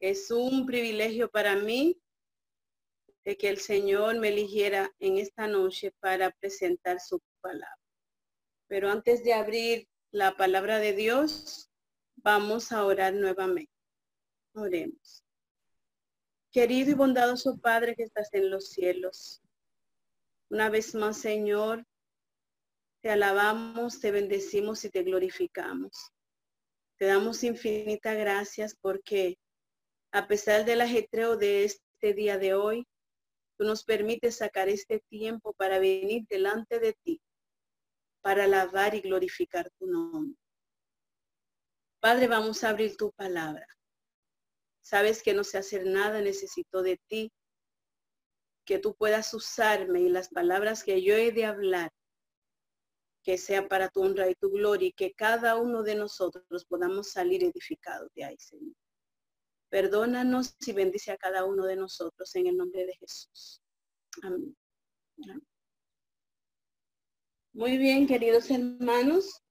Es un privilegio para mí de que el Señor me eligiera en esta noche para presentar su palabra. Pero antes de abrir la palabra de Dios, vamos a orar nuevamente. Oremos. Querido y bondadoso Padre que estás en los cielos, una vez más, Señor, te alabamos, te bendecimos y te glorificamos. Te damos infinitas gracias porque a pesar del ajetreo de este día de hoy, tú nos permites sacar este tiempo para venir delante de ti, para alabar y glorificar tu nombre. Padre, vamos a abrir tu palabra. Sabes que no sé hacer nada, necesito de ti, que tú puedas usarme y las palabras que yo he de hablar, que sea para tu honra y tu gloria y que cada uno de nosotros podamos salir edificados de ahí, Señor. Perdónanos y bendice a cada uno de nosotros en el nombre de Jesús. Amén. Muy bien, queridos hermanos.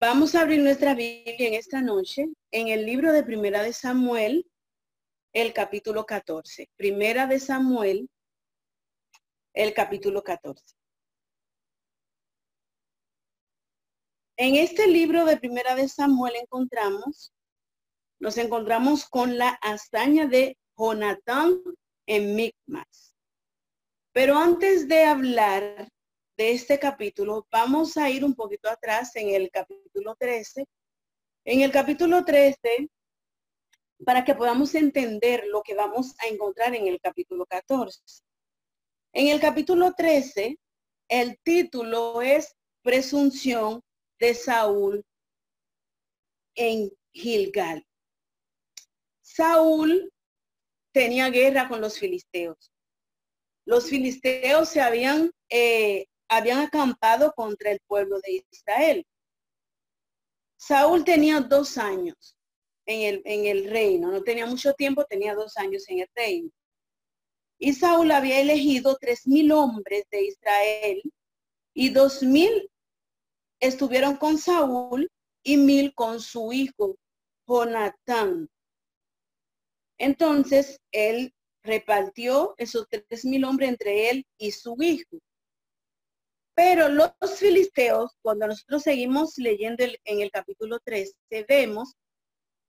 Vamos a abrir nuestra Biblia en esta noche en el libro de Primera de Samuel, el capítulo 14. Primera de Samuel, el capítulo 14. En este libro de Primera de Samuel encontramos nos encontramos con la hazaña de Jonatán en Micmas. Pero antes de hablar de este capítulo, vamos a ir un poquito atrás en el capítulo 13. En el capítulo 13, para que podamos entender lo que vamos a encontrar en el capítulo 14. En el capítulo 13, el título es Presunción de Saúl en Gilgal. Saúl tenía guerra con los filisteos. Los filisteos se habían, eh, habían acampado contra el pueblo de Israel. Saúl tenía dos años en el, en el reino, no tenía mucho tiempo, tenía dos años en el reino. Y Saúl había elegido tres mil hombres de Israel y dos mil estuvieron con Saúl y mil con su hijo Jonatán. Entonces él repartió esos tres mil hombres entre él y su hijo. Pero los filisteos, cuando nosotros seguimos leyendo en el capítulo 3, vemos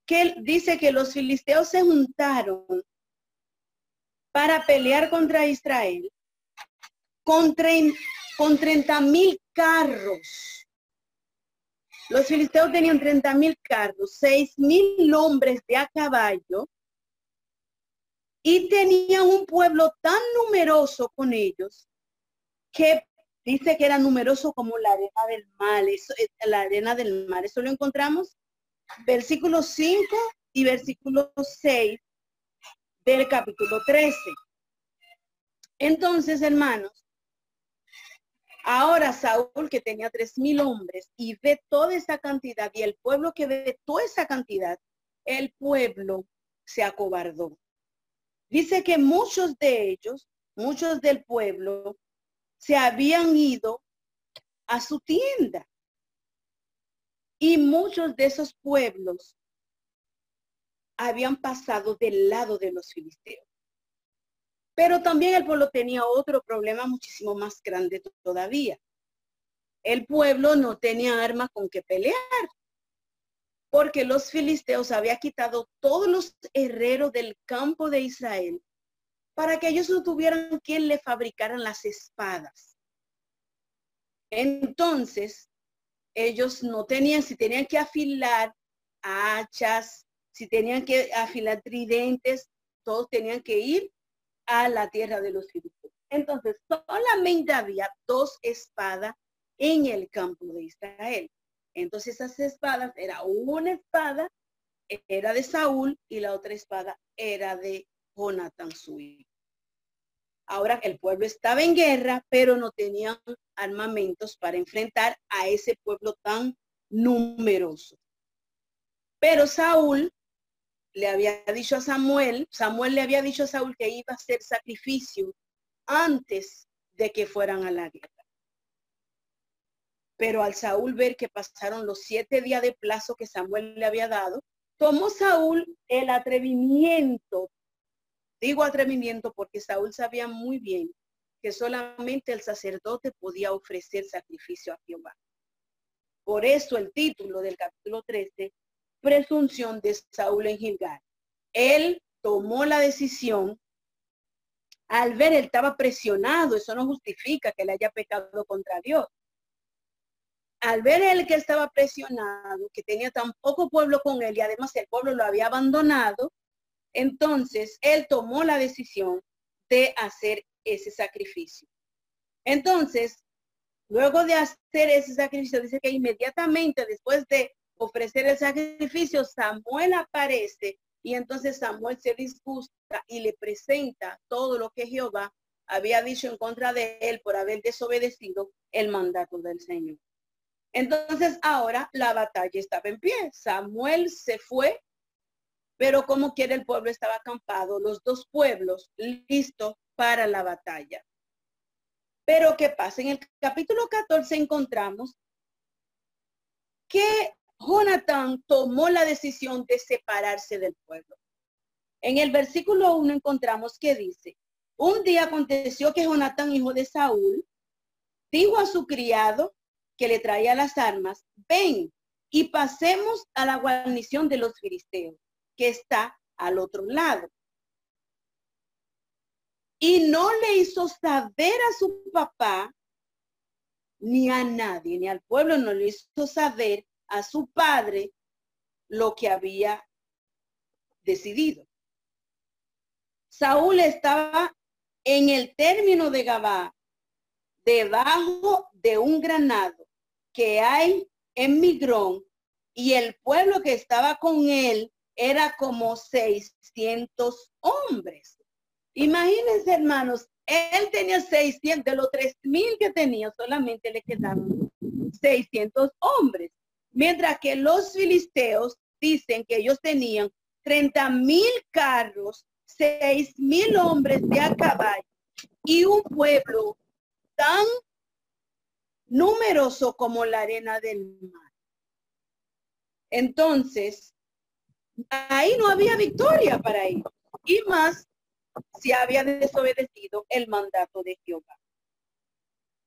que él dice que los filisteos se juntaron para pelear contra Israel con, con 30 mil carros. Los filisteos tenían 30 mil carros, 6 mil hombres de a caballo y tenían un pueblo tan numeroso con ellos que dice que era numeroso como la arena del mar, eso, eh, la arena del mar. Eso lo encontramos versículo 5 y versículo 6 del capítulo 13. Entonces, hermanos, ahora Saúl que tenía tres mil hombres y ve toda esa cantidad y el pueblo que ve toda esa cantidad, el pueblo se acobardó. Dice que muchos de ellos, muchos del pueblo, se habían ido a su tienda. Y muchos de esos pueblos habían pasado del lado de los filisteos. Pero también el pueblo tenía otro problema muchísimo más grande todavía. El pueblo no tenía armas con que pelear porque los filisteos habían quitado todos los herreros del campo de Israel para que ellos no tuvieran quien le fabricaran las espadas. Entonces, ellos no tenían, si tenían que afilar hachas, si tenían que afilar tridentes, todos tenían que ir a la tierra de los filisteos. Entonces, solamente había dos espadas en el campo de Israel. Entonces esas espadas, era una espada, era de Saúl y la otra espada era de Jonathan, su hijo. Ahora el pueblo estaba en guerra, pero no tenían armamentos para enfrentar a ese pueblo tan numeroso. Pero Saúl le había dicho a Samuel, Samuel le había dicho a Saúl que iba a hacer sacrificio antes de que fueran a la guerra. Pero al Saúl ver que pasaron los siete días de plazo que Samuel le había dado, tomó Saúl el atrevimiento, digo atrevimiento porque Saúl sabía muy bien que solamente el sacerdote podía ofrecer sacrificio a Jehová. Por eso el título del capítulo 13, presunción de Saúl en Gilgal. Él tomó la decisión al ver, él estaba presionado, eso no justifica que le haya pecado contra Dios. Al ver él que estaba presionado, que tenía tan poco pueblo con él y además el pueblo lo había abandonado, entonces él tomó la decisión de hacer ese sacrificio. Entonces, luego de hacer ese sacrificio, dice que inmediatamente después de ofrecer el sacrificio, Samuel aparece y entonces Samuel se disgusta y le presenta todo lo que Jehová había dicho en contra de él por haber desobedecido el mandato del Señor. Entonces ahora la batalla estaba en pie. Samuel se fue, pero como quiere el pueblo estaba acampado, los dos pueblos listos para la batalla. Pero ¿qué pasa? En el capítulo 14 encontramos que Jonatán tomó la decisión de separarse del pueblo. En el versículo 1 encontramos que dice, un día aconteció que Jonatán, hijo de Saúl, dijo a su criado que le traía las armas, ven y pasemos a la guarnición de los filisteos, que está al otro lado. Y no le hizo saber a su papá, ni a nadie, ni al pueblo, no le hizo saber a su padre lo que había decidido. Saúl estaba en el término de Gabá, debajo de un granado que hay en Migrón, y el pueblo que estaba con él era como 600 hombres. Imagínense, hermanos, él tenía 600, de los 3000 que tenía, solamente le quedaban 600 hombres. Mientras que los filisteos dicen que ellos tenían 30 mil carros, 6 mil hombres de a caballo y un pueblo tan numeroso como la arena del mar. Entonces, ahí no había victoria para ellos. Y más si había desobedecido el mandato de Jehová.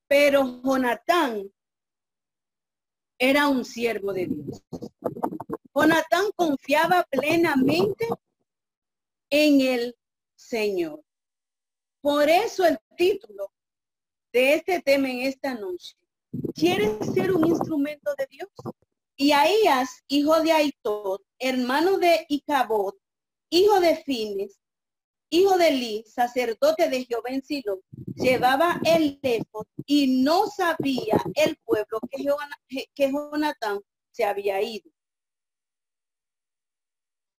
Pero Jonatán era un siervo de Dios. Jonatán confiaba plenamente en el Señor. Por eso el título de este tema en esta noche ¿Quieres ser un instrumento de Dios? Y Ahías, hijo de Aitot, hermano de Icabot, hijo de Fines, hijo de Li, sacerdote de Jehová en Silo, llevaba el lejos y no sabía el pueblo que, que Jonatán se había ido.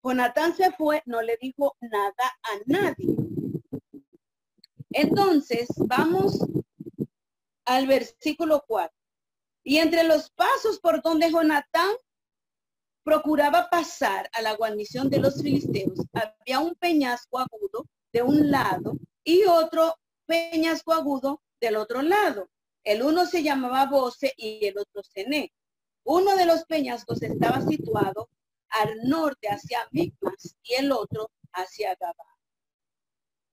Jonatán se fue, no le dijo nada a nadie. Entonces, vamos al versículo 4. Y entre los pasos por donde Jonatán procuraba pasar a la guarnición de los filisteos, había un peñasco agudo de un lado y otro peñasco agudo del otro lado. El uno se llamaba Bose y el otro Cené. Uno de los peñascos estaba situado al norte hacia Micmas y el otro hacia Gabá.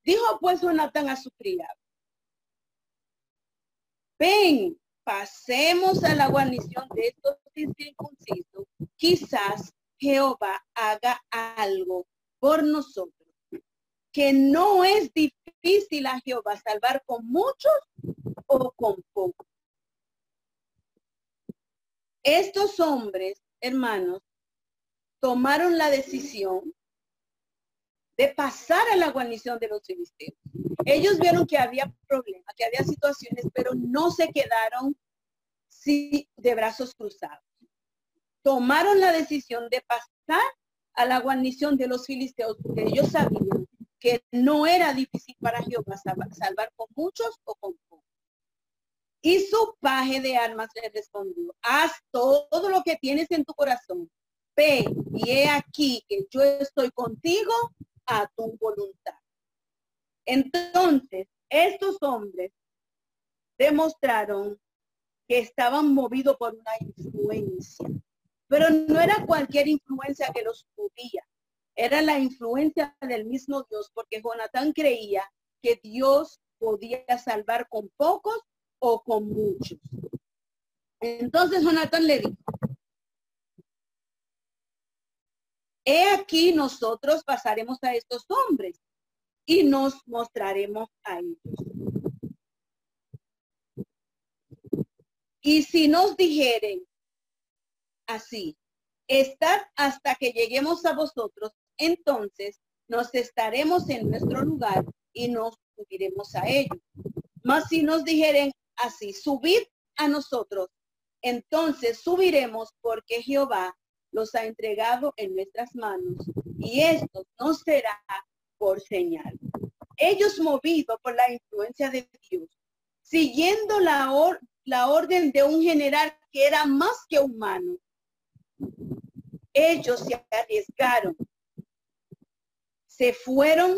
Dijo pues Jonatán a su criado, ven, pasemos a la guarnición de estos incircuncisos, quizás Jehová haga algo por nosotros, que no es difícil a Jehová salvar con muchos o con pocos. Estos hombres, hermanos, tomaron la decisión de pasar a la guarnición de los filisteos. Ellos vieron que había problemas, que había situaciones, pero no se quedaron de brazos cruzados. Tomaron la decisión de pasar a la guarnición de los filisteos porque ellos sabían que no era difícil para Jehová salvar, con muchos o con pocos. Y su paje de armas le respondió, haz todo lo que tienes en tu corazón. Ve y he aquí que yo estoy contigo a tu voluntad. Entonces, estos hombres demostraron que estaban movidos por una influencia. Pero no era cualquier influencia que los movía, era la influencia del mismo Dios, porque Jonatán creía que Dios podía salvar con pocos o con muchos. Entonces Jonatán le dijo, aquí nosotros pasaremos a estos hombres y nos mostraremos a ellos. Y si nos dijeren así, estad hasta que lleguemos a vosotros, entonces nos estaremos en nuestro lugar y nos subiremos a ellos. Mas si nos dijeren así, subid a nosotros, entonces subiremos porque Jehová los ha entregado en nuestras manos y esto no será por señal. Ellos movidos por la influencia de Dios, siguiendo la, la orden de un general que era más que humano, ellos se arriesgaron, se fueron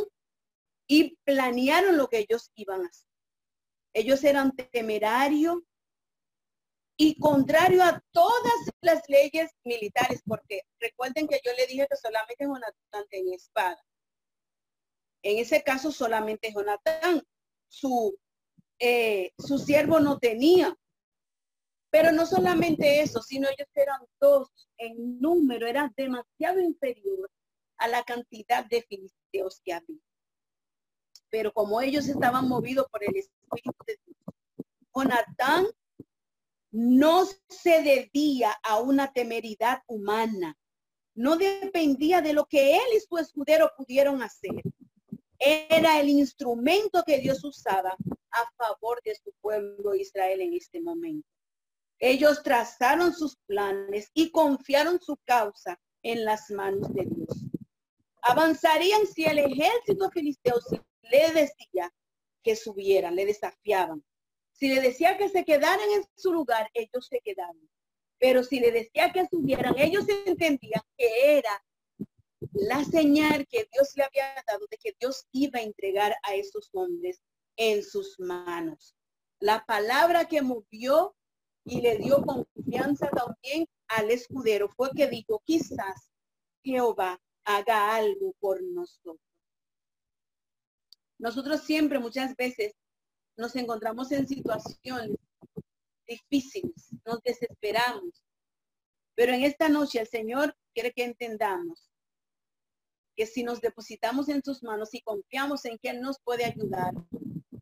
y planearon lo que ellos iban a hacer. Ellos eran temerarios, y contrario a todas las leyes militares, porque recuerden que yo le dije que solamente Jonathan tenía espada. En ese caso solamente Jonathan, su, eh, su siervo no tenía. Pero no solamente eso, sino ellos eran dos en número, era demasiado inferior a la cantidad de filisteos que había. Pero como ellos estaban movidos por el Espíritu de Dios, Jonatán no se debía a una temeridad humana. No dependía de lo que él y su escudero pudieron hacer. Era el instrumento que Dios usaba a favor de su pueblo Israel en este momento. Ellos trazaron sus planes y confiaron su causa en las manos de Dios. Avanzarían si el ejército filisteo le decía que subieran, le desafiaban. Si le decía que se quedaran en su lugar, ellos se quedaban. Pero si le decía que subieran, ellos entendían que era la señal que Dios le había dado de que Dios iba a entregar a esos hombres en sus manos. La palabra que movió y le dio confianza también al escudero fue que dijo, quizás Jehová haga algo por nosotros. Nosotros siempre, muchas veces, nos encontramos en situaciones difíciles, nos desesperamos. Pero en esta noche el Señor quiere que entendamos que si nos depositamos en sus manos y confiamos en que Él nos puede ayudar,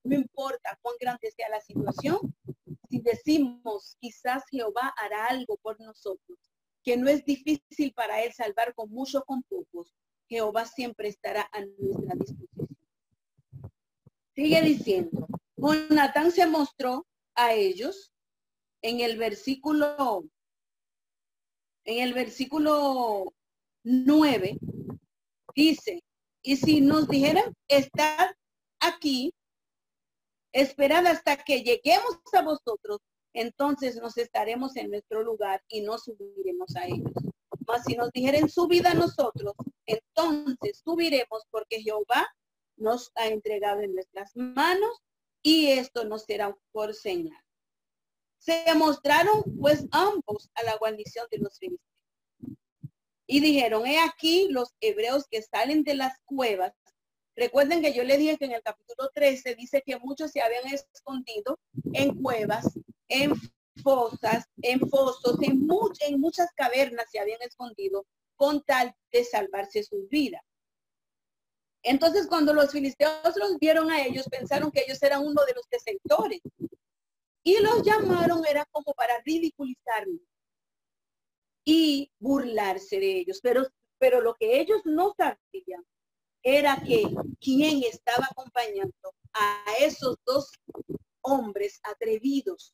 no importa cuán grande sea la situación, si decimos quizás Jehová hará algo por nosotros, que no es difícil para Él salvar con mucho o con pocos, Jehová siempre estará a nuestra disposición. Sigue diciendo, Jonatán se mostró a ellos en el versículo, en el versículo 9, dice, y si nos dijeran, estar aquí, esperad hasta que lleguemos a vosotros, entonces nos estaremos en nuestro lugar y no subiremos a ellos. Mas si nos dijeren subid a nosotros, entonces subiremos porque Jehová nos ha entregado en nuestras manos y esto no será por señal. Se mostraron pues ambos a la guarnición de los filisteos. Y dijeron, he aquí los hebreos que salen de las cuevas. Recuerden que yo le dije que en el capítulo 13 dice que muchos se habían escondido en cuevas, en fosas, en fosos, en, en muchas cavernas se habían escondido con tal de salvarse su vida. Entonces, cuando los filisteos los vieron a ellos, pensaron que ellos eran uno de los desertores. Y los llamaron, era como para ridiculizarlos y burlarse de ellos. Pero, pero lo que ellos no sabían era que quien estaba acompañando a esos dos hombres atrevidos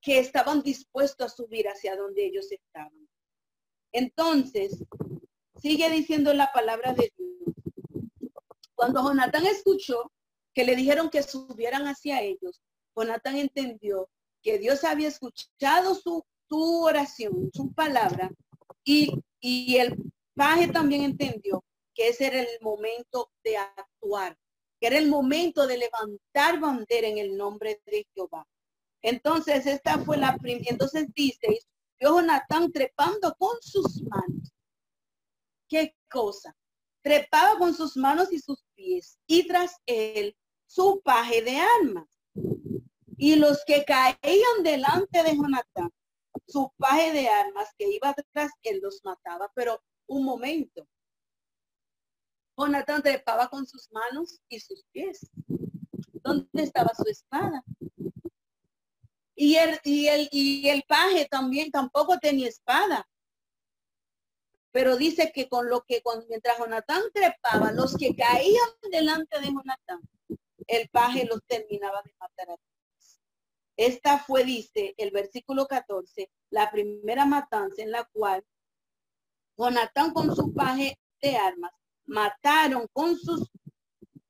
que estaban dispuestos a subir hacia donde ellos estaban. Entonces, Sigue diciendo la palabra de Dios. Cuando Jonatán escuchó que le dijeron que subieran hacia ellos, Jonatán entendió que Dios había escuchado su, oración, su palabra, y, y el paje también entendió que ese era el momento de actuar, que era el momento de levantar bandera en el nombre de Jehová. Entonces, esta fue la primera, entonces dice, vio Jonatán trepando con sus manos. ¿Qué cosa? Trepaba con sus manos y sus pies, y tras él su paje de armas. Y los que caían delante de Jonatán, su paje de armas que iba detrás, él los mataba. Pero un momento. Jonatán trepaba con sus manos y sus pies. ¿Dónde estaba su espada? Y el, y el, y el paje también tampoco tenía espada. Pero dice que con lo que cuando, mientras Jonatán trepaba, los que caían delante de Jonatán, el paje los terminaba de matar a todos. Esta fue, dice el versículo 14, la primera matanza en la cual Jonatán con su paje de armas mataron con sus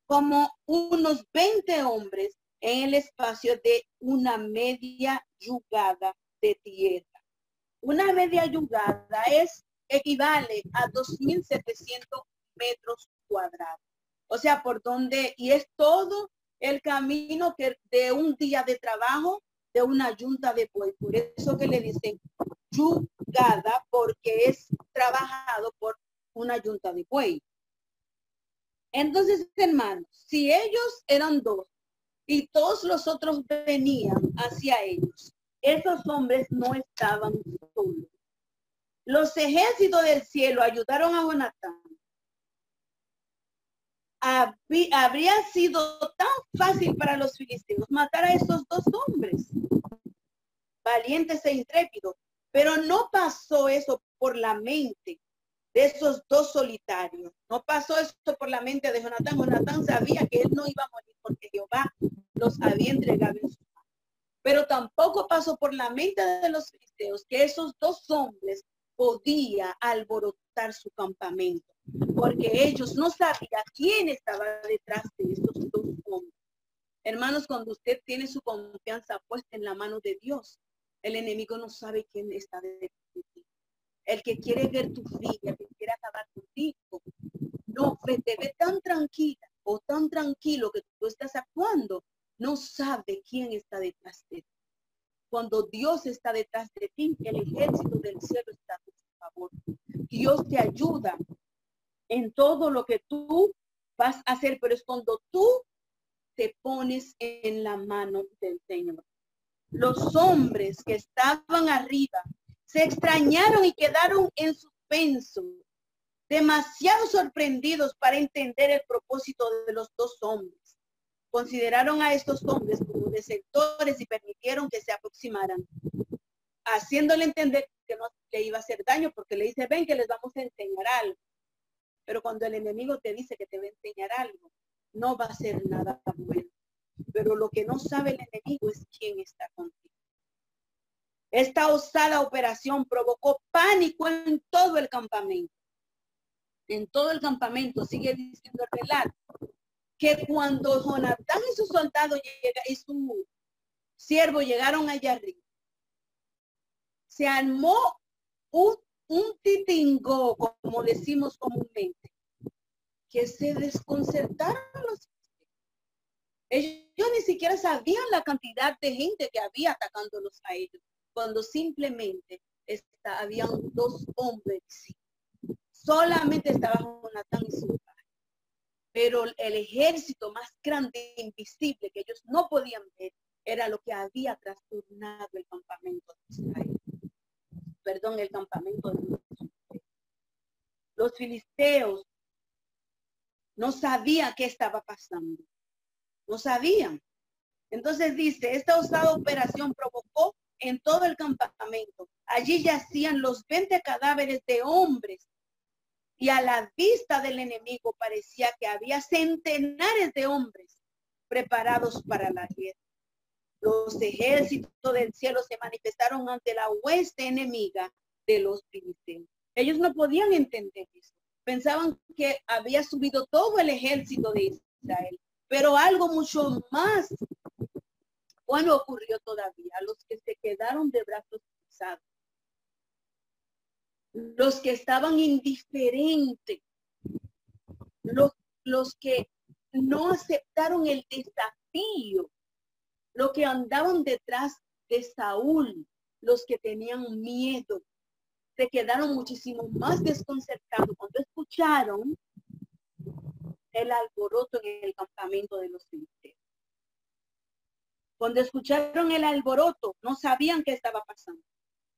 como unos 20 hombres en el espacio de una media yugada de tierra. Una media yugada es equivale a 2.700 metros cuadrados. O sea, por donde, y es todo el camino que de un día de trabajo de una yunta de buey. Por eso que le dicen yugada, porque es trabajado por una yunta de buey. Entonces, hermanos, si ellos eran dos y todos los otros venían hacia ellos, esos hombres no estaban solos. Los ejércitos del cielo ayudaron a Jonatán habría sido tan fácil para los filisteos matar a estos dos hombres, valientes e intrépidos, pero no pasó eso por la mente de esos dos solitarios. No pasó eso por la mente de Jonatán. Jonatán sabía que él no iba a morir porque Jehová los había entregado en su mano. Pero tampoco pasó por la mente de los filisteos que esos dos hombres podía alborotar su campamento porque ellos no sabían quién estaba detrás de estos dos hombres. Hermanos, cuando usted tiene su confianza puesta en la mano de Dios, el enemigo no sabe quién está detrás de ti. El que quiere ver tu vida, que quiere acabar contigo, no te ve tan tranquila o tan tranquilo que tú estás actuando, no sabe quién está detrás de ti. Cuando Dios está detrás de ti, el ejército del cielo está a tu favor. Dios te ayuda en todo lo que tú vas a hacer, pero es cuando tú te pones en la mano del Señor. Los hombres que estaban arriba se extrañaron y quedaron en suspenso, demasiado sorprendidos para entender el propósito de los dos hombres. Consideraron a estos hombres como desertores y permitieron que se aproximaran, haciéndole entender que no le iba a hacer daño porque le dice, ven que les vamos a enseñar algo. Pero cuando el enemigo te dice que te va a enseñar algo, no va a ser nada bueno. Pero lo que no sabe el enemigo es quién está contigo. Esta osada operación provocó pánico en todo el campamento. En todo el campamento, sigue diciendo el relato, que cuando Jonatán y su soldado llega, y su siervo llegaron allá arriba, se armó un un titingo, como decimos comúnmente, que se desconcertaron los ellos ni siquiera sabían la cantidad de gente que había atacándolos a ellos, cuando simplemente está, habían dos hombres. Solamente estaba Jonathan y su. Pero el ejército más grande e invisible que ellos no podían ver era lo que había trastornado el campamento de Israel perdón, el campamento de los filisteos no sabían qué estaba pasando. No sabían. Entonces dice, esta osada operación provocó en todo el campamento. Allí yacían los 20 cadáveres de hombres y a la vista del enemigo parecía que había centenares de hombres preparados para la guerra. Los ejércitos del cielo se manifestaron ante la hueste enemiga de los filisteos. Ellos no podían entender eso. Pensaban que había subido todo el ejército de Israel. Pero algo mucho más bueno ocurrió todavía. Los que se quedaron de brazos cruzados. Los que estaban indiferentes. Los, los que no aceptaron el desafío lo que andaban detrás de Saúl, los que tenían miedo se quedaron muchísimo más desconcertados cuando escucharon el alboroto en el campamento de los filisteos. Cuando escucharon el alboroto, no sabían qué estaba pasando.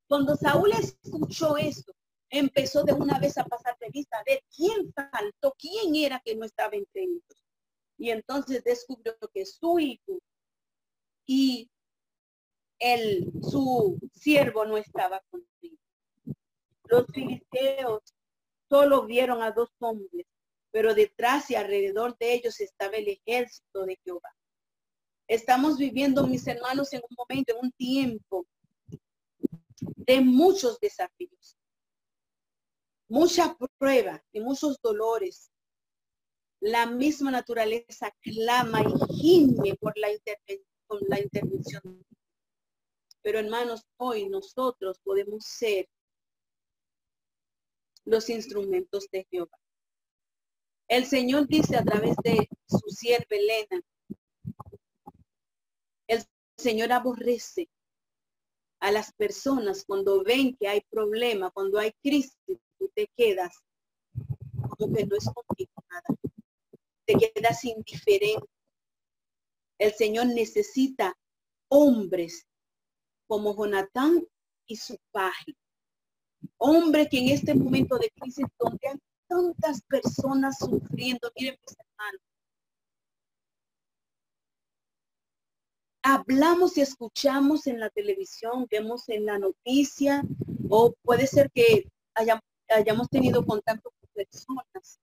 Cuando Saúl escuchó eso, empezó de una vez a pasar revista a ver quién faltó, quién era que no estaba entre ellos. Y entonces descubrió que su hijo y el, su siervo no estaba contigo. Los filisteos solo vieron a dos hombres, pero detrás y alrededor de ellos estaba el ejército de Jehová. Estamos viviendo, mis hermanos, en un momento, en un tiempo de muchos desafíos, mucha prueba y muchos dolores. La misma naturaleza clama y gime por la, por la intervención. Pero hermanos, hoy nosotros podemos ser los instrumentos de Jehová. El Señor dice a través de su sierva Elena, el Señor aborrece a las personas cuando ven que hay problema, cuando hay crisis, te quedas como que no es contigo nada. Te quedas indiferente. El Señor necesita hombres como Jonatán y su paje. Hombre que en este momento de crisis donde hay tantas personas sufriendo, miren mis hermanos, hablamos y escuchamos en la televisión, vemos en la noticia, o puede ser que hayamos, tenido contacto con personas,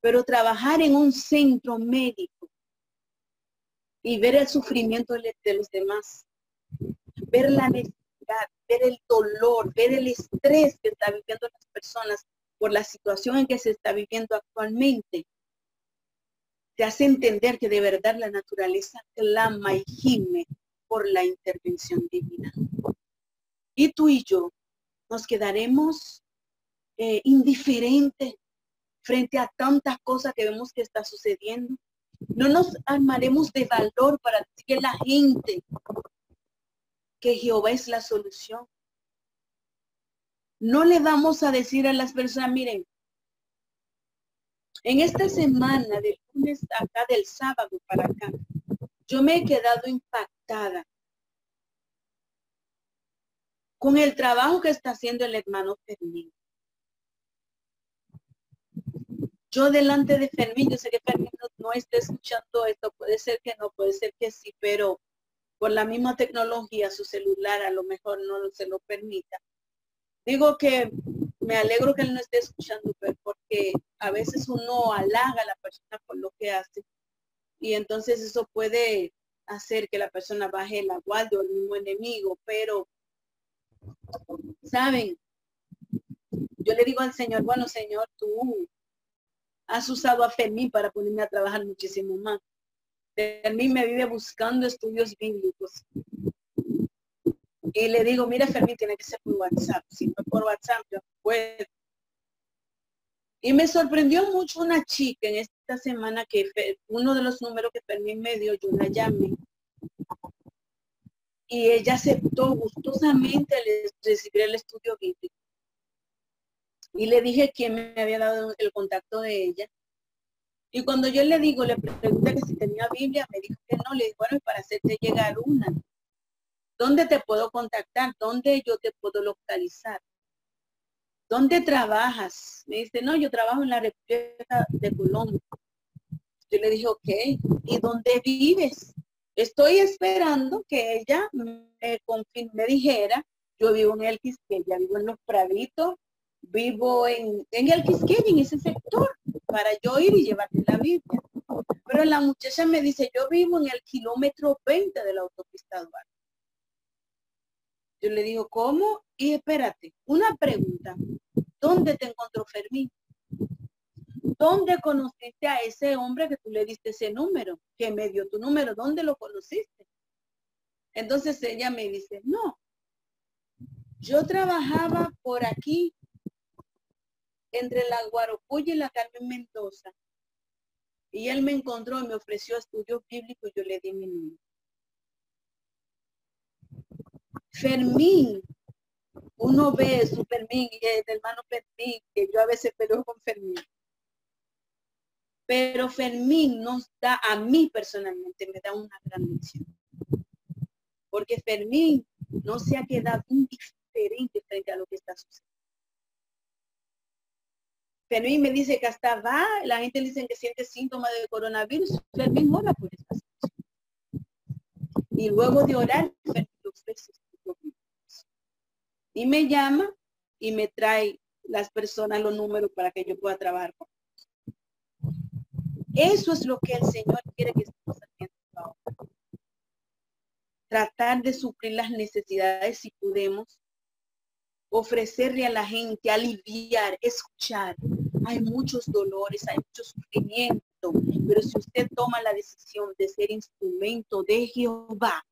pero trabajar en un centro médico y ver el sufrimiento de los demás, ver la necesidad, ver el dolor, ver el estrés que está viviendo las personas por la situación en que se está viviendo actualmente, te hace entender que de verdad la naturaleza clama y gime por la intervención divina. Y tú y yo nos quedaremos eh, indiferentes frente a tantas cosas que vemos que está sucediendo. No nos armaremos de valor para decir que la gente que Jehová es la solución. No le vamos a decir a las personas, miren, en esta semana, del lunes acá, del sábado para acá, yo me he quedado impactada con el trabajo que está haciendo el hermano Fermín. Yo delante de Fermín, yo sé que Fermín no, está escuchando esto, puede ser que no, puede ser que sí, pero por la misma tecnología, su celular a lo mejor no se lo permita. Digo que me alegro que él no esté escuchando, porque a veces uno halaga a la persona por lo que hace y entonces eso puede hacer que la persona baje la guardia o el mismo enemigo, pero saben, yo le digo al Señor, bueno Señor, tú has usado a Fermín para ponerme a trabajar muchísimo más. Fermín me vive buscando estudios bíblicos y le digo, mira Fermín, tiene que ser por WhatsApp. Si no por WhatsApp, yo puedo. Y me sorprendió mucho una chica en esta semana que uno de los números que Fermín me dio, yo la llamé. Y ella aceptó gustosamente recibir el estudio bíblico. Y le dije quién me había dado el contacto de ella. Y cuando yo le digo, le pregunté que si tenía Biblia, me dijo que no. Le dije, bueno, para hacerte llegar una. ¿Dónde te puedo contactar? ¿Dónde yo te puedo localizar? ¿Dónde trabajas? Me dice, no, yo trabajo en la República de Colombia. Yo le dije, ok, ¿y dónde vives? Estoy esperando que ella me, me dijera, yo vivo en el Quisqueya, vivo en Los Praditos, vivo en, en el Quisqueya, en ese sector, para yo ir y llevarte la Biblia. Pero la muchacha me dice, yo vivo en el kilómetro 20 de la autopista Duarte. Yo le digo, ¿cómo? Y espérate, una pregunta. ¿Dónde te encontró Fermín? ¿Dónde conociste a ese hombre que tú le diste ese número? Que me dio tu número. ¿Dónde lo conociste? Entonces ella me dice, no, yo trabajaba por aquí, entre la Guaropuya y la Carmen Mendoza. Y él me encontró y me ofreció estudios bíblicos y yo le di mi número. Fermín, uno ve su Fermín y el hermano Fermín, que yo a veces peleo con Fermín. Pero Fermín nos da, a mí personalmente, me da una gran lección. Porque Fermín no se ha quedado indiferente frente a lo que está sucediendo. Fermín me dice que hasta va, la gente dice que siente síntomas de coronavirus, Fermín ora por esta situación. Y luego de orar, y me llama y me trae las personas, los números para que yo pueda trabajar con ellos. Eso es lo que el Señor quiere que estemos haciendo ahora. Tratar de suplir las necesidades si podemos, ofrecerle a la gente, aliviar, escuchar. Hay muchos dolores, hay mucho sufrimiento, pero si usted toma la decisión de ser instrumento de Jehová,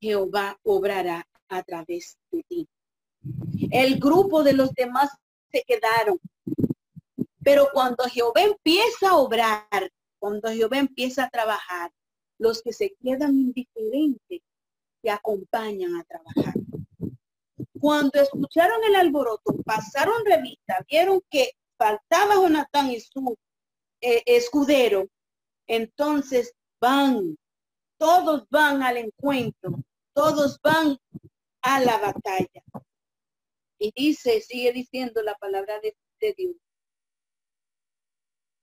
Jehová obrará a través de ti. El grupo de los demás se quedaron. Pero cuando Jehová empieza a obrar, cuando Jehová empieza a trabajar, los que se quedan indiferentes te acompañan a trabajar. Cuando escucharon el alboroto, pasaron revista, vieron que faltaba Jonatán y su eh, escudero, entonces van, todos van al encuentro, todos van a la batalla. Y dice, sigue diciendo la palabra de, Dios,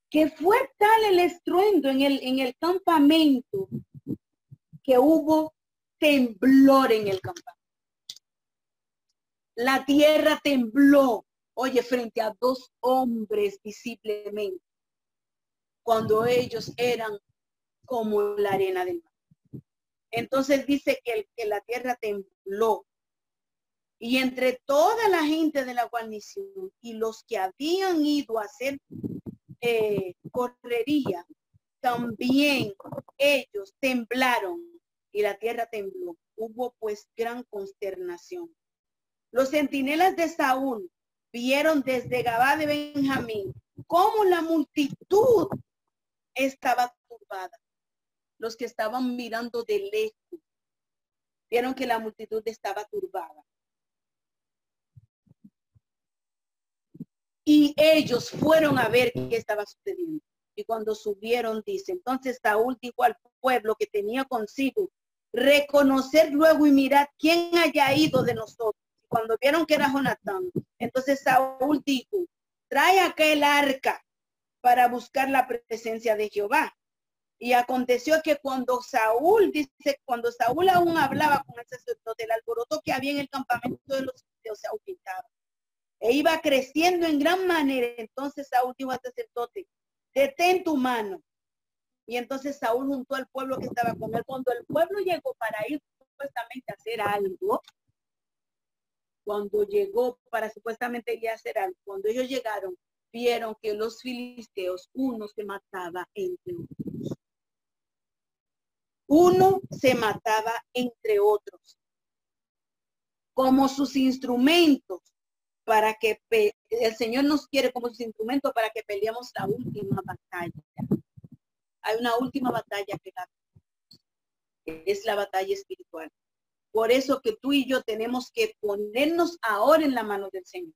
que fue tal el estruendo en el, en el campamento que hubo temblor en el campamento. La tierra tembló, oye, frente a dos hombres visiblemente, cuando ellos eran como la arena del mar. Entonces dice que, que la tierra tembló y entre toda la gente de la guarnición y los que habían ido a hacer eh, correría, también ellos temblaron y la tierra tembló. Hubo pues gran consternación. Los centinelas de Saúl vieron desde Gabá de Benjamín cómo la multitud estaba turbada. Los que estaban mirando de lejos vieron que la multitud estaba turbada. Y ellos fueron a ver qué estaba sucediendo. Y cuando subieron, dice, entonces Saúl dijo al pueblo que tenía consigo, reconocer luego y mirar quién haya ido de nosotros. Cuando vieron que era Jonatán, entonces Saúl dijo, trae aquel arca para buscar la presencia de Jehová. Y aconteció que cuando Saúl, dice, cuando Saúl aún hablaba con el sacerdote, el alboroto que había en el campamento de los judíos se aumentaba e iba creciendo en gran manera. Entonces Saúl dijo al sacerdote, detén tu mano. Y entonces Saúl juntó al pueblo que estaba con él. Cuando el pueblo llegó para ir supuestamente a hacer algo, cuando llegó para supuestamente ir a hacer algo, cuando ellos llegaron, vieron que los filisteos, uno se mataba entre otros. Uno se mataba entre otros. Como sus instrumentos para que el Señor nos quiere como su instrumento para que peleemos la última batalla. Hay una última batalla que es la batalla espiritual. Por eso que tú y yo tenemos que ponernos ahora en la mano del Señor.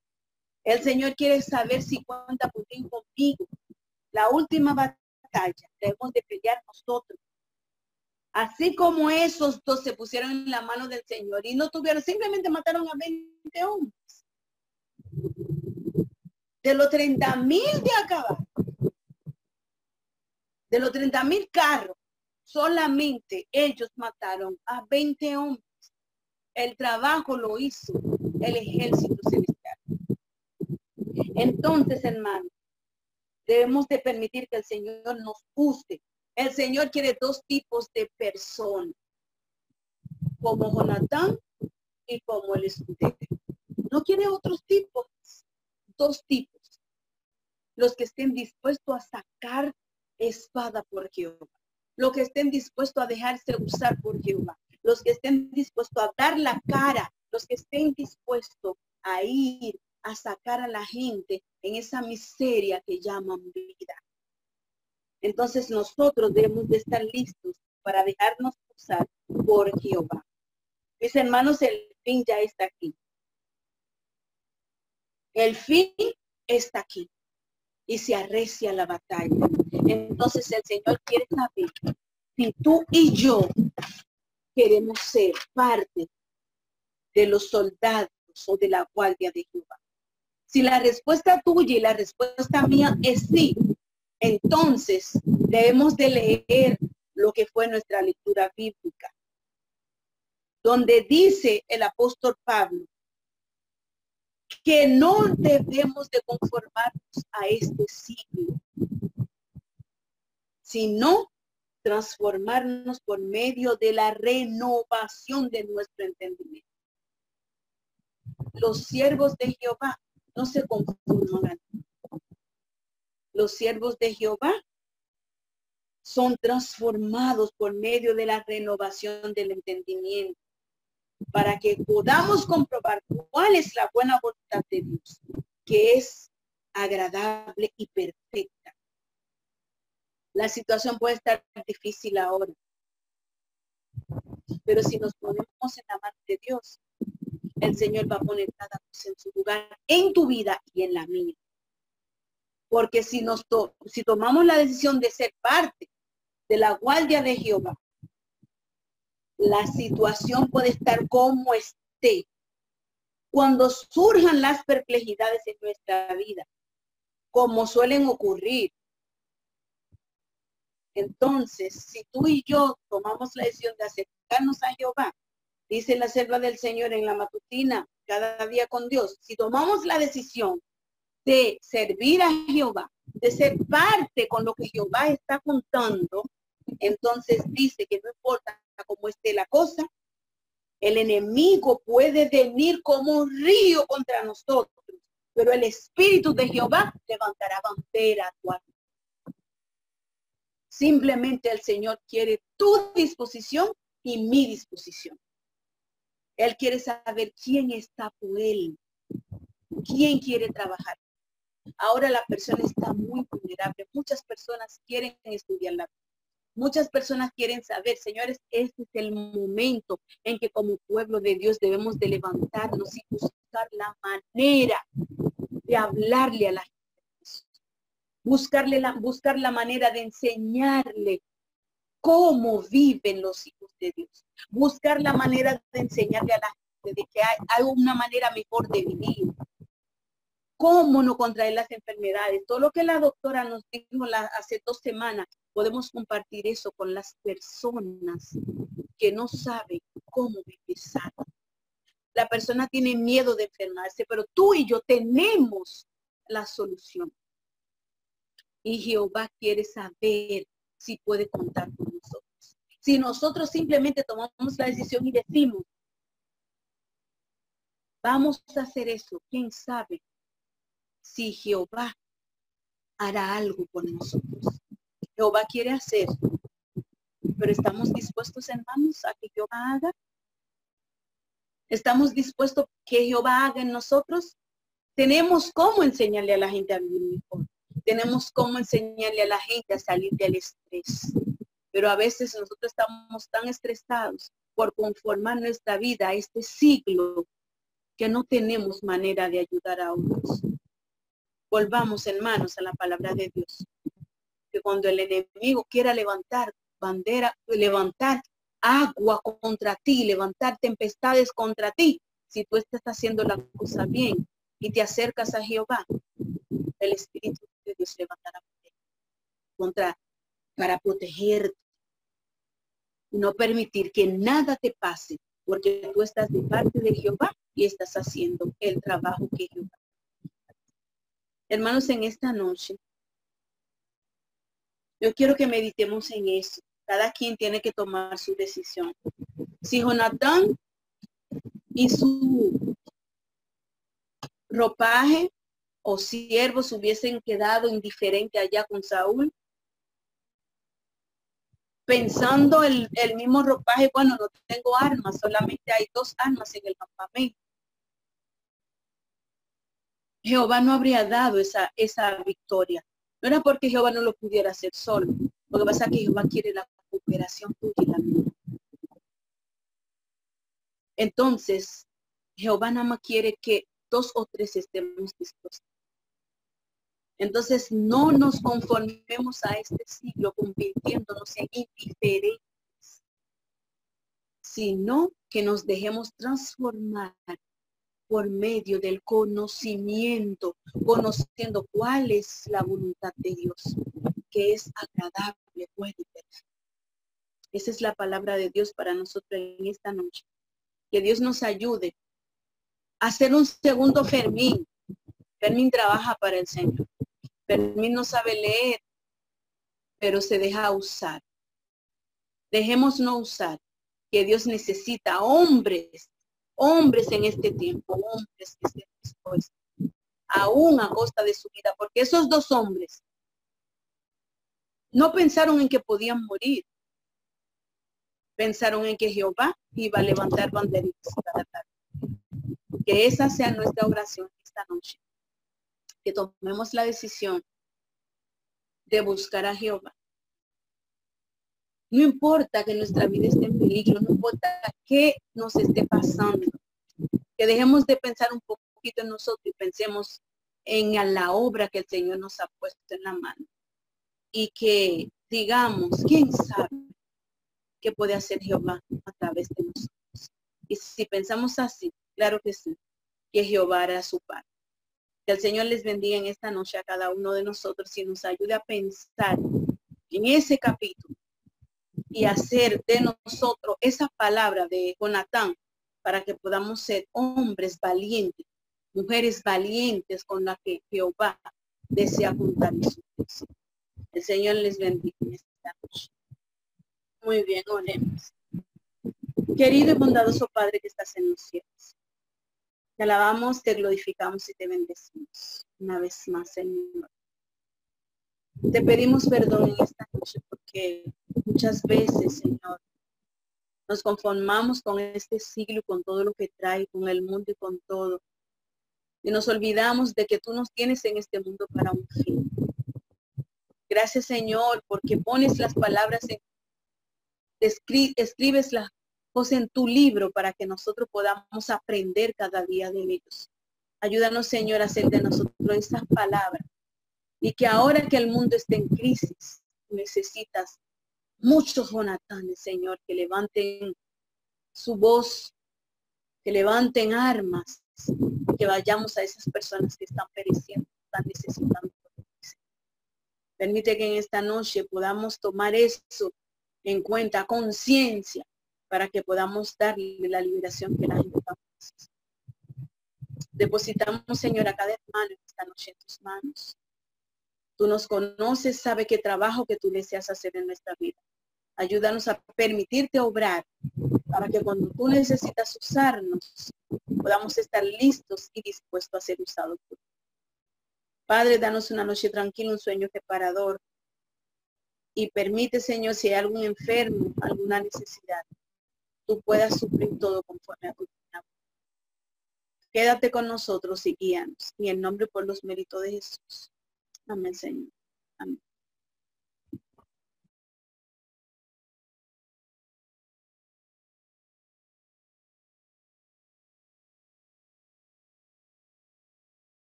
El Señor quiere saber si cuenta conmigo. La última batalla debemos de pelear nosotros. Así como esos dos se pusieron en la mano del Señor y no tuvieron, simplemente mataron a 20 hombres de los 30 mil de acá, de los 30 mil carros, solamente ellos mataron a 20 hombres. El trabajo lo hizo el ejército celestial. Entonces, hermano, debemos de permitir que el Señor nos use. El Señor quiere dos tipos de personas, como Jonatán y como el escudero. No quiere otros tipos, dos tipos los que estén dispuestos a sacar espada por Jehová, los que estén dispuestos a dejarse usar por Jehová, los que estén dispuestos a dar la cara, los que estén dispuestos a ir a sacar a la gente en esa miseria que llaman vida. Entonces nosotros debemos de estar listos para dejarnos usar por Jehová. Mis hermanos, el fin ya está aquí. El fin está aquí y se arrecia la batalla. Entonces el Señor quiere saber si tú y yo queremos ser parte de los soldados o de la guardia de Jehová. Si la respuesta tuya y la respuesta mía es sí, entonces debemos de leer lo que fue nuestra lectura bíblica, donde dice el apóstol Pablo que no debemos de conformarnos a este siglo, sino transformarnos por medio de la renovación de nuestro entendimiento. Los siervos de Jehová no se conforman. Los siervos de Jehová son transformados por medio de la renovación del entendimiento para que podamos comprobar cuál es la buena voluntad de Dios, que es agradable y perfecta. La situación puede estar difícil ahora, pero si nos ponemos en la mano de Dios, el Señor va a poner cada cosa en su lugar, en tu vida y en la mía. Porque si, nos si tomamos la decisión de ser parte de la guardia de Jehová, la situación puede estar como esté. Cuando surjan las perplejidades en nuestra vida, como suelen ocurrir, entonces, si tú y yo tomamos la decisión de acercarnos a Jehová, dice la selva del Señor en la matutina, cada día con Dios, si tomamos la decisión de servir a Jehová, de ser parte con lo que Jehová está contando, entonces dice que no importa como esté la cosa, el enemigo puede venir como un río contra nosotros, pero el Espíritu de Jehová levantará bandera a Simplemente el Señor quiere tu disposición y mi disposición. Él quiere saber quién está por él, quién quiere trabajar. Ahora la persona está muy vulnerable. Muchas personas quieren estudiar la Muchas personas quieren saber, señores, este es el momento en que como pueblo de Dios debemos de levantarnos y buscar la manera de hablarle a la. Buscarle la, buscar la manera de enseñarle cómo viven los hijos de Dios. Buscar la manera de enseñarle a la gente de que hay, una manera mejor de vivir. Cómo no contraer las enfermedades. Todo lo que la doctora nos dijo hace dos semanas, podemos compartir eso con las personas que no saben cómo empezar. La persona tiene miedo de enfermarse, pero tú y yo tenemos la solución. Y Jehová quiere saber si puede contar con nosotros. Si nosotros simplemente tomamos la decisión y decimos, vamos a hacer eso, quién sabe si Jehová hará algo por nosotros. Jehová quiere hacer, pero estamos dispuestos, hermanos, a que Jehová haga. ¿Estamos dispuestos que Jehová haga en nosotros? Tenemos cómo enseñarle a la gente a vivir mejor. Tenemos cómo enseñarle a la gente a salir del estrés. Pero a veces nosotros estamos tan estresados por conformar nuestra vida a este siglo que no tenemos manera de ayudar a otros. Volvamos, hermanos, a la palabra de Dios cuando el enemigo quiera levantar bandera, levantar agua contra ti, levantar tempestades contra ti, si tú estás haciendo la cosa bien y te acercas a Jehová, el Espíritu de Dios levantará contra para protegerte no permitir que nada te pase, porque tú estás de parte de Jehová y estás haciendo el trabajo que Jehová. Hermanos, en esta noche yo quiero que meditemos en eso. Cada quien tiene que tomar su decisión. Si Jonatán y su ropaje o siervos hubiesen quedado indiferentes allá con Saúl, pensando el, el, mismo ropaje, bueno, no tengo armas, solamente hay dos armas en el campamento. Jehová no habría dado esa, esa victoria. No era porque Jehová no lo pudiera hacer solo. Lo que pasa es que Jehová quiere la cooperación tuya. Entonces, Jehová nada más quiere que dos o tres estemos dispuestos. Entonces, no nos conformemos a este siglo convirtiéndonos en indiferentes, sino que nos dejemos transformar por medio del conocimiento, conociendo cuál es la voluntad de Dios, que es agradable, bueno y perfecto. Esa es la palabra de Dios para nosotros en esta noche. Que Dios nos ayude a hacer un segundo Fermín. Fermín trabaja para el Señor. Fermín no sabe leer, pero se deja usar. Dejemos no usar, que Dios necesita hombres hombres en este tiempo, hombres que estén dispuestos, aún a costa de su vida, porque esos dos hombres no pensaron en que podían morir, pensaron en que Jehová iba a levantar banderitas tarde. Que esa sea nuestra oración esta noche, que tomemos la decisión de buscar a Jehová. No importa que nuestra vida esté en peligro, no importa qué nos esté pasando, que dejemos de pensar un poquito en nosotros y pensemos en la obra que el Señor nos ha puesto en la mano. Y que digamos, ¿quién sabe qué puede hacer Jehová a través de nosotros? Y si pensamos así, claro que sí, que Jehová hará su parte. Que el Señor les bendiga en esta noche a cada uno de nosotros y nos ayude a pensar en ese capítulo y hacer de nosotros esa palabra de Jonatán para que podamos ser hombres valientes, mujeres valientes con la que Jehová desea juntar nosotros. El Señor les bendiga esta noche. Muy bien, oremos. Querido y bondadoso Padre que estás en los cielos. Te alabamos, te glorificamos y te bendecimos una vez más, Señor. Te pedimos perdón en esta noche porque muchas veces, Señor, nos conformamos con este siglo, con todo lo que trae, con el mundo y con todo. Y nos olvidamos de que tú nos tienes en este mundo para un fin. Gracias, Señor, porque pones las palabras en, escribes las en tu libro para que nosotros podamos aprender cada día de ellos. Ayúdanos, Señor, a hacer de nosotros esas palabras y que ahora que el mundo está en crisis, necesitas muchos Jonatanes, Señor, que levanten su voz, que levanten armas, que vayamos a esas personas que están pereciendo, están necesitando. Permite que en esta noche podamos tomar eso en cuenta, conciencia, para que podamos darle la liberación que la gente. Depositamos, Señor, a cada hermano esta noche en tus manos. Tú nos conoces, sabe qué trabajo que tú deseas hacer en nuestra vida. Ayúdanos a permitirte obrar para que cuando tú necesitas usarnos, podamos estar listos y dispuestos a ser usados por ti. Padre, danos una noche tranquila, un sueño reparador. Y permite, Señor, si hay algún enfermo, alguna necesidad, tú puedas suplir todo conforme a tu Quédate con nosotros y guíanos. Y en nombre por los méritos de Jesús. Amén, Señor. Amén.